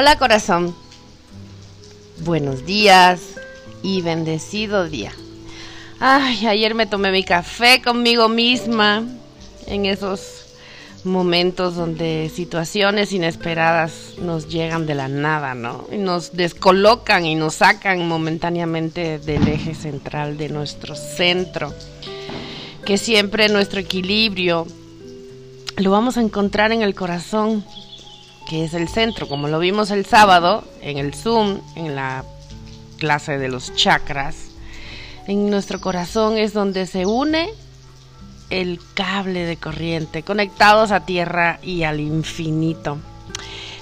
Hola corazón. Buenos días y bendecido día. Ay, ayer me tomé mi café conmigo misma en esos momentos donde situaciones inesperadas nos llegan de la nada, ¿no? Y nos descolocan y nos sacan momentáneamente del eje central de nuestro centro. Que siempre nuestro equilibrio lo vamos a encontrar en el corazón, que es el centro, como lo vimos el sábado en el Zoom, en la clase de los chakras. En nuestro corazón es donde se une el cable de corriente, conectados a tierra y al infinito.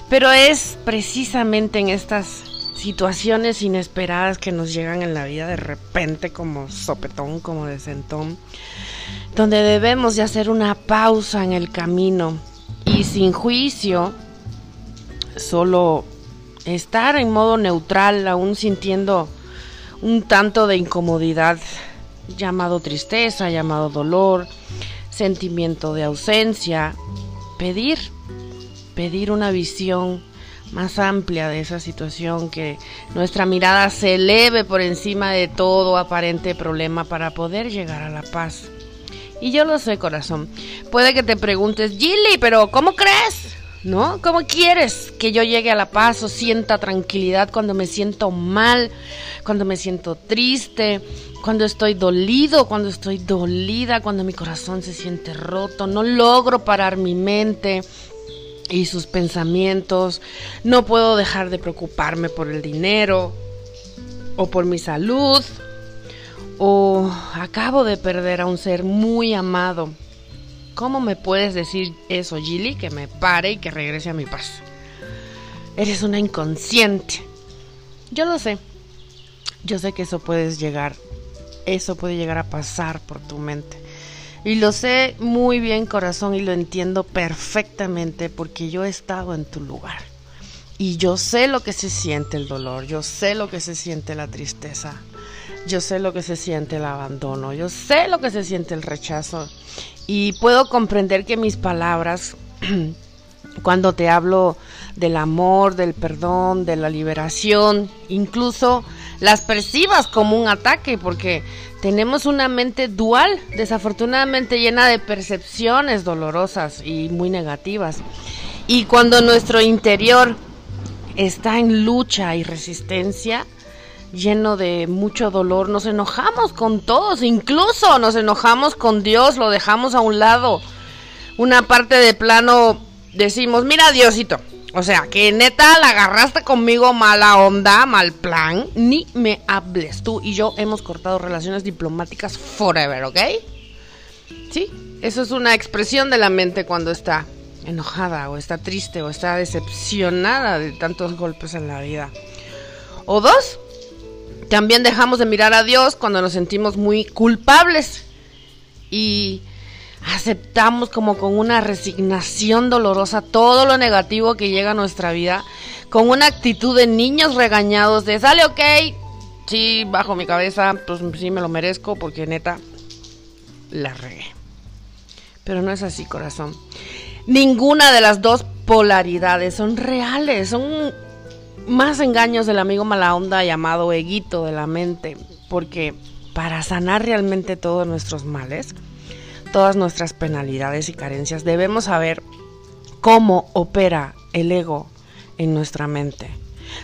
Pero es precisamente en estas situaciones inesperadas que nos llegan en la vida de repente como sopetón, como de sentón, donde debemos de hacer una pausa en el camino y sin juicio, solo estar en modo neutral, aún sintiendo un tanto de incomodidad llamado tristeza, llamado dolor, sentimiento de ausencia, pedir, pedir una visión más amplia de esa situación, que nuestra mirada se eleve por encima de todo aparente problema para poder llegar a la paz. Y yo lo sé, corazón. Puede que te preguntes, Gilly, pero ¿cómo crees? ¿No? ¿Cómo quieres que yo llegue a la paz o sienta tranquilidad cuando me siento mal, cuando me siento triste, cuando estoy dolido, cuando estoy dolida, cuando mi corazón se siente roto, no logro parar mi mente y sus pensamientos, no puedo dejar de preocuparme por el dinero o por mi salud, o acabo de perder a un ser muy amado. ¿Cómo me puedes decir eso, Gilly? Que me pare y que regrese a mi paz. Eres una inconsciente. Yo lo sé. Yo sé que eso puedes llegar eso puede llegar a pasar por tu mente. Y lo sé muy bien, corazón, y lo entiendo perfectamente porque yo he estado en tu lugar. Y yo sé lo que se siente el dolor, yo sé lo que se siente la tristeza, yo sé lo que se siente el abandono, yo sé lo que se siente el rechazo. Y puedo comprender que mis palabras, cuando te hablo del amor, del perdón, de la liberación, incluso las percibas como un ataque, porque tenemos una mente dual, desafortunadamente llena de percepciones dolorosas y muy negativas. Y cuando nuestro interior está en lucha y resistencia, lleno de mucho dolor, nos enojamos con todos, incluso nos enojamos con Dios, lo dejamos a un lado. Una parte de plano decimos, mira Diosito, o sea, que neta la agarraste conmigo mala onda, mal plan. Ni me hables. Tú y yo hemos cortado relaciones diplomáticas forever, ¿ok? Sí, eso es una expresión de la mente cuando está enojada o está triste o está decepcionada de tantos golpes en la vida. O dos, también dejamos de mirar a Dios cuando nos sentimos muy culpables. Y aceptamos como con una resignación dolorosa todo lo negativo que llega a nuestra vida, con una actitud de niños regañados de sale ok, sí, bajo mi cabeza, pues sí me lo merezco porque neta la regué. Pero no es así, corazón. Ninguna de las dos polaridades son reales, son más engaños del amigo mala onda llamado eguito de la mente, porque para sanar realmente todos nuestros males, todas nuestras penalidades y carencias, debemos saber cómo opera el ego en nuestra mente.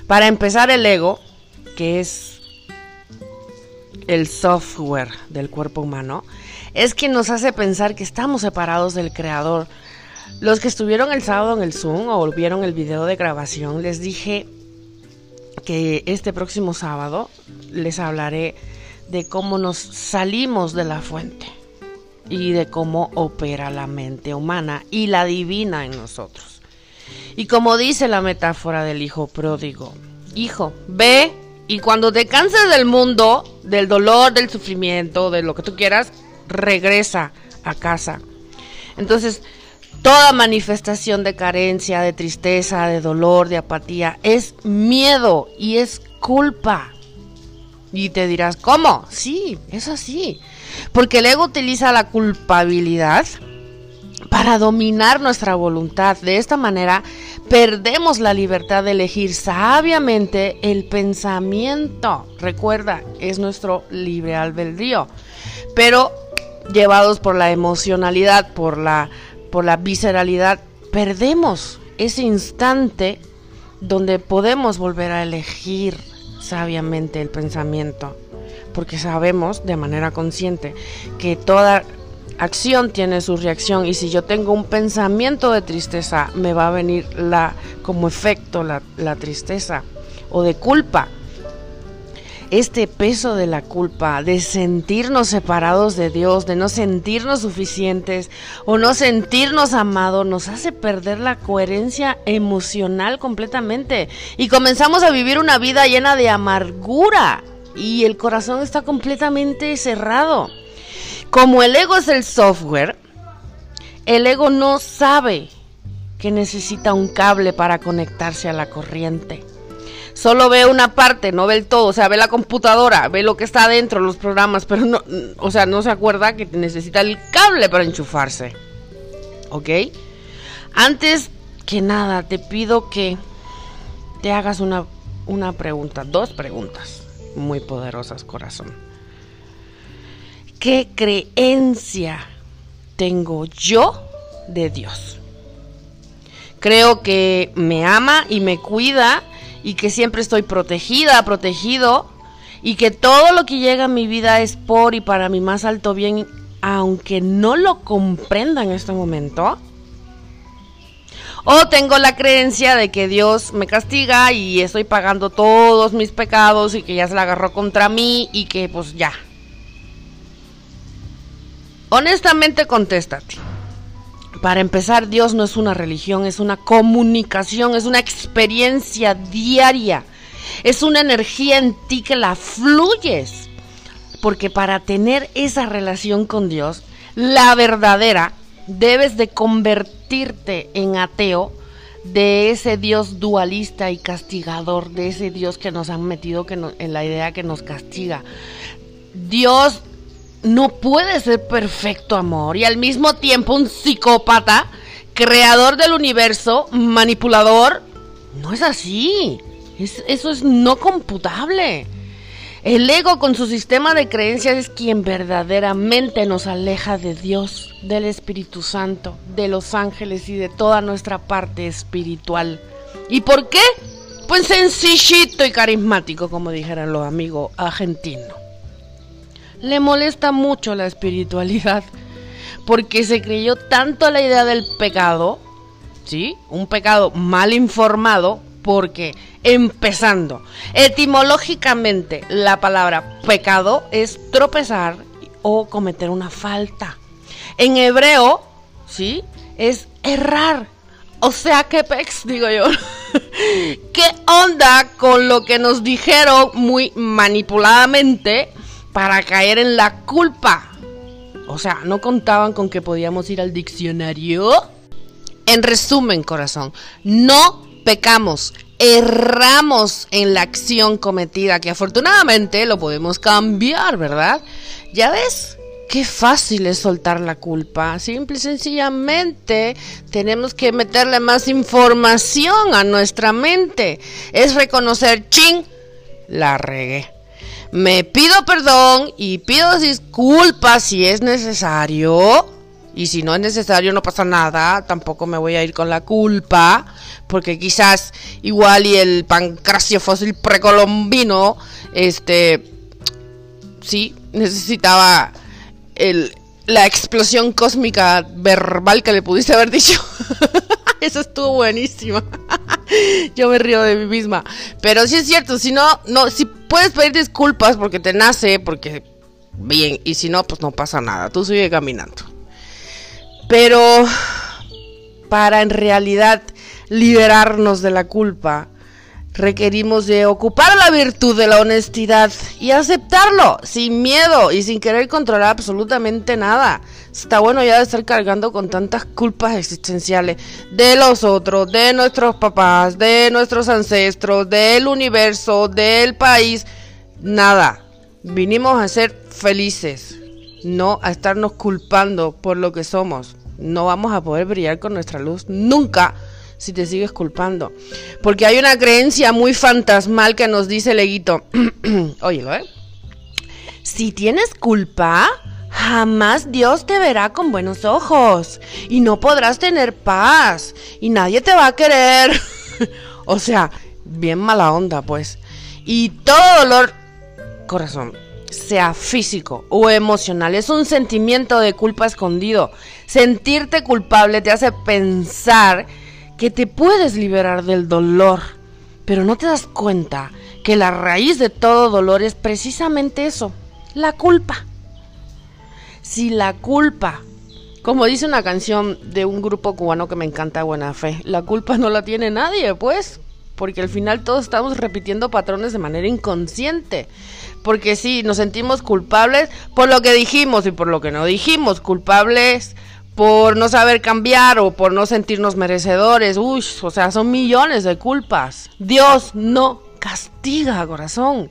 Para empezar, el ego, que es el software del cuerpo humano, es quien nos hace pensar que estamos separados del creador. Los que estuvieron el sábado en el Zoom o vieron el video de grabación, les dije que este próximo sábado les hablaré de cómo nos salimos de la fuente y de cómo opera la mente humana y la divina en nosotros. Y como dice la metáfora del hijo pródigo, hijo, ve y cuando te canses del mundo, del dolor, del sufrimiento, de lo que tú quieras, regresa a casa. Entonces, toda manifestación de carencia, de tristeza, de dolor, de apatía, es miedo y es culpa. Y te dirás, ¿cómo? Sí, es así. Porque el ego utiliza la culpabilidad para dominar nuestra voluntad. De esta manera perdemos la libertad de elegir sabiamente el pensamiento. Recuerda, es nuestro libre albedrío. Pero llevados por la emocionalidad, por la, por la visceralidad, perdemos ese instante donde podemos volver a elegir sabiamente el pensamiento. Porque sabemos de manera consciente que toda acción tiene su reacción y si yo tengo un pensamiento de tristeza me va a venir la como efecto la, la tristeza o de culpa este peso de la culpa, de sentirnos separados de Dios, de no sentirnos suficientes o no sentirnos amados, nos hace perder la coherencia emocional completamente y comenzamos a vivir una vida llena de amargura y el corazón está completamente cerrado. Como el ego es el software, el ego no sabe que necesita un cable para conectarse a la corriente. Solo ve una parte, no ve el todo, o sea, ve la computadora, ve lo que está adentro, los programas, pero no, o sea, no se acuerda que necesita el cable para enchufarse. ¿Ok? Antes que nada, te pido que te hagas una, una pregunta, dos preguntas muy poderosas, corazón. ¿Qué creencia tengo yo de Dios? Creo que me ama y me cuida y que siempre estoy protegida, protegido y que todo lo que llega a mi vida es por y para mi más alto bien, aunque no lo comprenda en este momento. O tengo la creencia de que Dios me castiga y estoy pagando todos mis pecados y que ya se la agarró contra mí y que pues ya, Honestamente contéstate. Para empezar, Dios no es una religión, es una comunicación, es una experiencia diaria. Es una energía en ti que la fluyes. Porque para tener esa relación con Dios, la verdadera, debes de convertirte en ateo de ese Dios dualista y castigador, de ese Dios que nos han metido en la idea que nos castiga. Dios no puede ser perfecto amor y al mismo tiempo un psicópata, creador del universo, manipulador. No es así. eso es no computable. El ego con su sistema de creencias es quien verdaderamente nos aleja de Dios, del Espíritu Santo, de los ángeles y de toda nuestra parte espiritual. ¿Y por qué? Pues sencillito y carismático, como dijeran los amigos argentinos le molesta mucho la espiritualidad porque se creyó tanto la idea del pecado, ¿sí? Un pecado mal informado porque empezando, etimológicamente la palabra pecado es tropezar o cometer una falta. En hebreo, ¿sí? Es errar. O sea, ¿qué pex? Digo yo. ¿Qué onda con lo que nos dijeron muy manipuladamente para caer en la culpa. O sea, no contaban con que podíamos ir al diccionario. En resumen, corazón, no pecamos, erramos en la acción cometida, que afortunadamente lo podemos cambiar, ¿verdad? Ya ves, qué fácil es soltar la culpa. Simple y sencillamente tenemos que meterle más información a nuestra mente. Es reconocer, ching, la regué me pido perdón y pido disculpas si es necesario. Y si no es necesario, no pasa nada. Tampoco me voy a ir con la culpa. Porque quizás igual y el pancracio fósil precolombino, este, sí, necesitaba el, la explosión cósmica verbal que le pudiste haber dicho. Eso estuvo buenísimo. Yo me río de mí misma. Pero sí es cierto, si no, no, si puedes pedir disculpas porque te nace, porque bien, y si no, pues no pasa nada. Tú sigue caminando. Pero para en realidad liberarnos de la culpa, requerimos de ocupar la virtud de la honestidad y aceptarlo sin miedo y sin querer controlar absolutamente nada. Está bueno ya de estar cargando con tantas culpas existenciales de los otros, de nuestros papás, de nuestros ancestros, del universo, del país. Nada. Vinimos a ser felices, no a estarnos culpando por lo que somos. no vamos a poder brillar con nuestra luz nunca si te sigues culpando. Porque hay una creencia muy fantasmal que nos dice Leguito, óyelo, ¿eh? Si tienes culpa, jamás Dios te verá con buenos ojos y no podrás tener paz y nadie te va a querer. o sea, bien mala onda, pues. Y todo dolor, corazón, sea físico o emocional, es un sentimiento de culpa escondido. Sentirte culpable te hace pensar que te puedes liberar del dolor, pero no te das cuenta que la raíz de todo dolor es precisamente eso, la culpa. Si la culpa, como dice una canción de un grupo cubano que me encanta, Buena Fe, la culpa no la tiene nadie, pues porque al final todos estamos repitiendo patrones de manera inconsciente. Porque sí, nos sentimos culpables por lo que dijimos y por lo que no dijimos, culpables por no saber cambiar o por no sentirnos merecedores. Uy, o sea, son millones de culpas. Dios no castiga, corazón.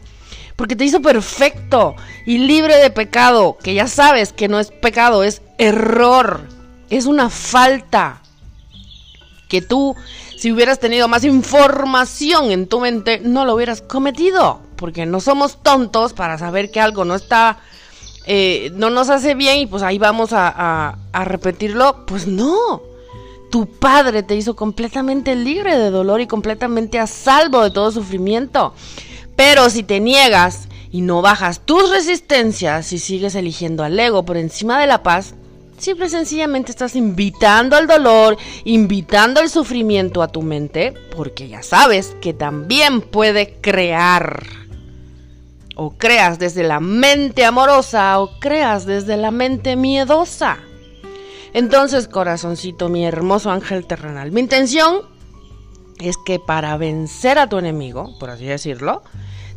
Porque te hizo perfecto y libre de pecado, que ya sabes que no es pecado, es error, es una falta que tú si hubieras tenido más información en tu mente, no lo hubieras cometido. Porque no somos tontos para saber que algo no está, eh, no nos hace bien y pues ahí vamos a, a repetirlo. Pues no. Tu padre te hizo completamente libre de dolor y completamente a salvo de todo sufrimiento. Pero si te niegas y no bajas tus resistencias y sigues eligiendo al ego por encima de la paz, Simple y sencillamente estás invitando al dolor, invitando al sufrimiento a tu mente, porque ya sabes que también puede crear. O creas desde la mente amorosa o creas desde la mente miedosa. Entonces, corazoncito, mi hermoso ángel terrenal, mi intención es que para vencer a tu enemigo, por así decirlo,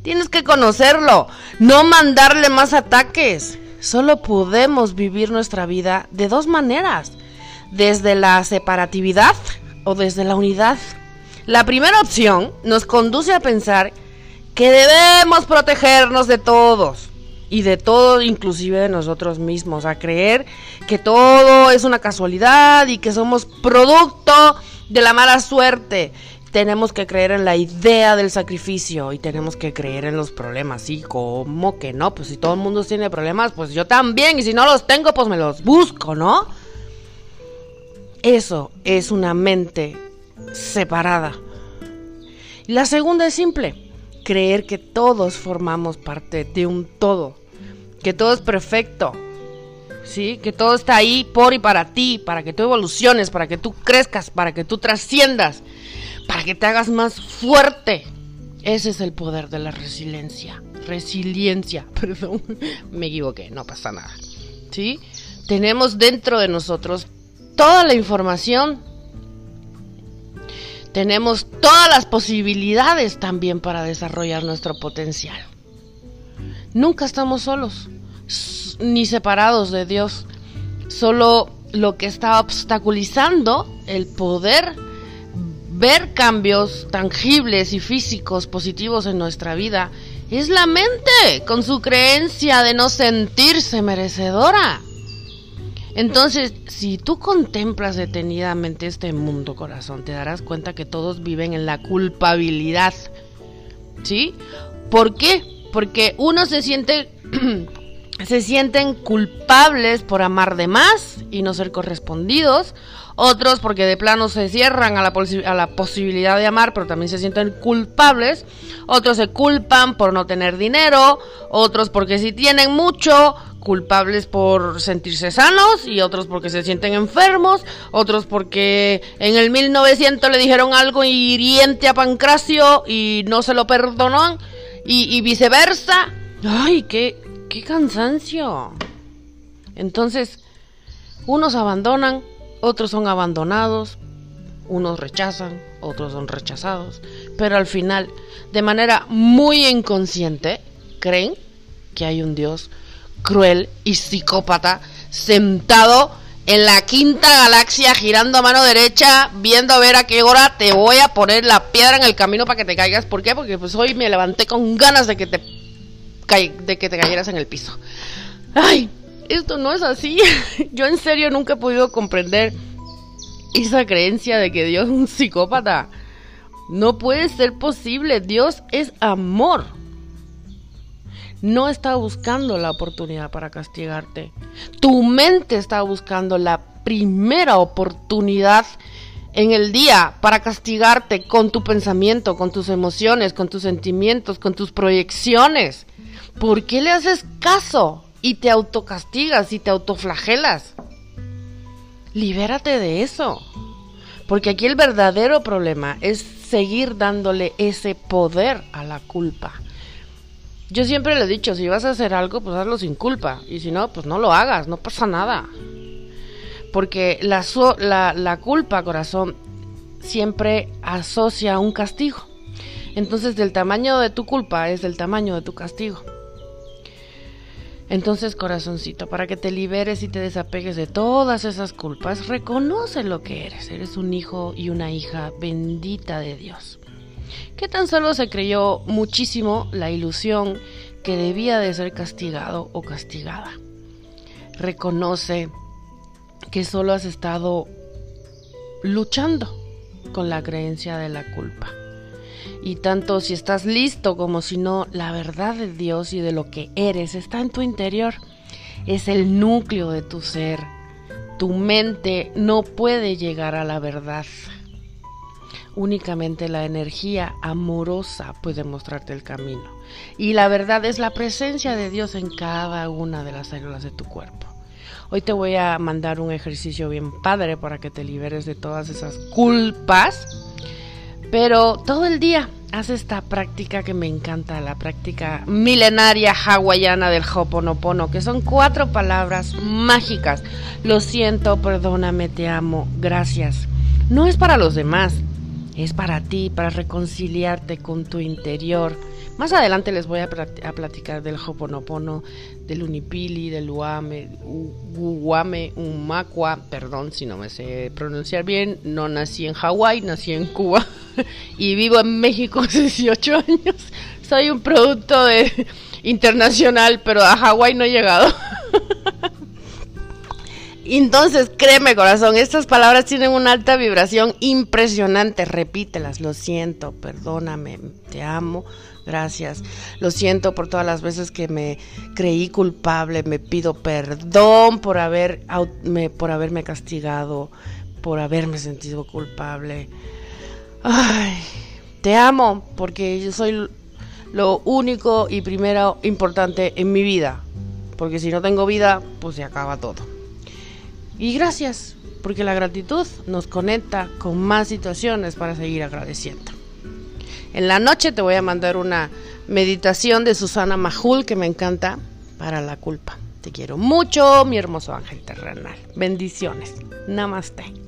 tienes que conocerlo, no mandarle más ataques. Solo podemos vivir nuestra vida de dos maneras, desde la separatividad o desde la unidad. La primera opción nos conduce a pensar que debemos protegernos de todos y de todo, inclusive de nosotros mismos, a creer que todo es una casualidad y que somos producto de la mala suerte tenemos que creer en la idea del sacrificio y tenemos que creer en los problemas. ¿Sí? ¿Cómo que no? Pues si todo el mundo tiene problemas, pues yo también. Y si no los tengo, pues me los busco, ¿no? Eso es una mente separada. Y la segunda es simple. Creer que todos formamos parte de un todo. Que todo es perfecto. ¿Sí? Que todo está ahí por y para ti, para que tú evoluciones, para que tú crezcas, para que tú trasciendas para que te hagas más fuerte. Ese es el poder de la resiliencia. Resiliencia, perdón, me equivoqué, no pasa nada. ¿Sí? Tenemos dentro de nosotros toda la información. Tenemos todas las posibilidades también para desarrollar nuestro potencial. Nunca estamos solos, ni separados de Dios. Solo lo que está obstaculizando el poder ver cambios tangibles y físicos positivos en nuestra vida es la mente con su creencia de no sentirse merecedora. Entonces, si tú contemplas detenidamente este mundo, corazón, te darás cuenta que todos viven en la culpabilidad. ¿Sí? ¿Por qué? Porque uno se siente se sienten culpables por amar de más y no ser correspondidos otros porque de plano se cierran a la, a la, posibilidad de amar, pero también se sienten culpables, otros se culpan por no tener dinero, otros porque si tienen mucho, culpables por sentirse sanos y otros porque se sienten enfermos, otros porque en el 1900 le dijeron algo hiriente a Pancracio y no se lo perdonó y, y viceversa. ¡Ay, qué, qué cansancio! Entonces, unos abandonan, otros son abandonados, unos rechazan, otros son rechazados, pero al final, de manera muy inconsciente, creen que hay un Dios cruel y psicópata sentado en la quinta galaxia girando a mano derecha, viendo a ver a qué hora te voy a poner la piedra en el camino para que te caigas. ¿Por qué? Porque pues hoy me levanté con ganas de que te, de que te cayeras en el piso. Ay, esto no es así. Yo en serio nunca he podido comprender esa creencia de que Dios es un psicópata. No puede ser posible. Dios es amor. No está buscando la oportunidad para castigarte. Tu mente está buscando la primera oportunidad en el día para castigarte con tu pensamiento, con tus emociones, con tus sentimientos, con tus proyecciones. ¿Por qué le haces caso y te autocastigas y te autoflagelas? Libérate de eso. Porque aquí el verdadero problema es seguir dándole ese poder a la culpa. Yo siempre le he dicho, si vas a hacer algo, pues hazlo sin culpa. Y si no, pues no lo hagas, no pasa nada. Porque la, la, la culpa, corazón, siempre asocia un castigo. Entonces, del tamaño de tu culpa es del tamaño de tu castigo. Entonces, corazoncito, para que te liberes y te desapegues de todas esas culpas, reconoce lo que eres. Eres un hijo y una hija bendita de Dios. Que tan solo se creyó muchísimo la ilusión que debía de ser castigado o castigada. Reconoce que solo has estado luchando con la creencia de la culpa. Y tanto si estás listo como si no, la verdad de Dios y de lo que eres está en tu interior. Es el núcleo de tu ser. Tu mente no puede llegar a la verdad. Únicamente la energía amorosa puede mostrarte el camino. Y la verdad es la presencia de Dios en cada una de las células de tu cuerpo. Hoy te voy a mandar un ejercicio bien padre para que te liberes de todas esas culpas pero todo el día haz esta práctica que me encanta, la práctica milenaria hawaiana del Hoponopono, que son cuatro palabras mágicas. Lo siento, perdóname, te amo, gracias. No es para los demás, es para ti, para reconciliarte con tu interior. Más adelante les voy a, platicar del Hoponopono, del Unipili, del Uame, Uwame, Umakwa, perdón si no me sé pronunciar bien, no nací en Hawái, nací en Cuba y vivo en México hace 18 años. Soy un producto internacional, pero a Hawái no he llegado. Entonces, créeme corazón, estas palabras tienen una alta vibración impresionante. Repítelas, lo siento, perdóname, te amo, gracias. Lo siento por todas las veces que me creí culpable, me pido perdón por, haber, por haberme castigado, por haberme sentido culpable. Ay, te amo porque yo soy lo único y primero importante en mi vida. Porque si no tengo vida, pues se acaba todo. Y gracias, porque la gratitud nos conecta con más situaciones para seguir agradeciendo. En la noche te voy a mandar una meditación de Susana Majul que me encanta para la culpa. Te quiero mucho, mi hermoso ángel terrenal. Bendiciones. Namaste.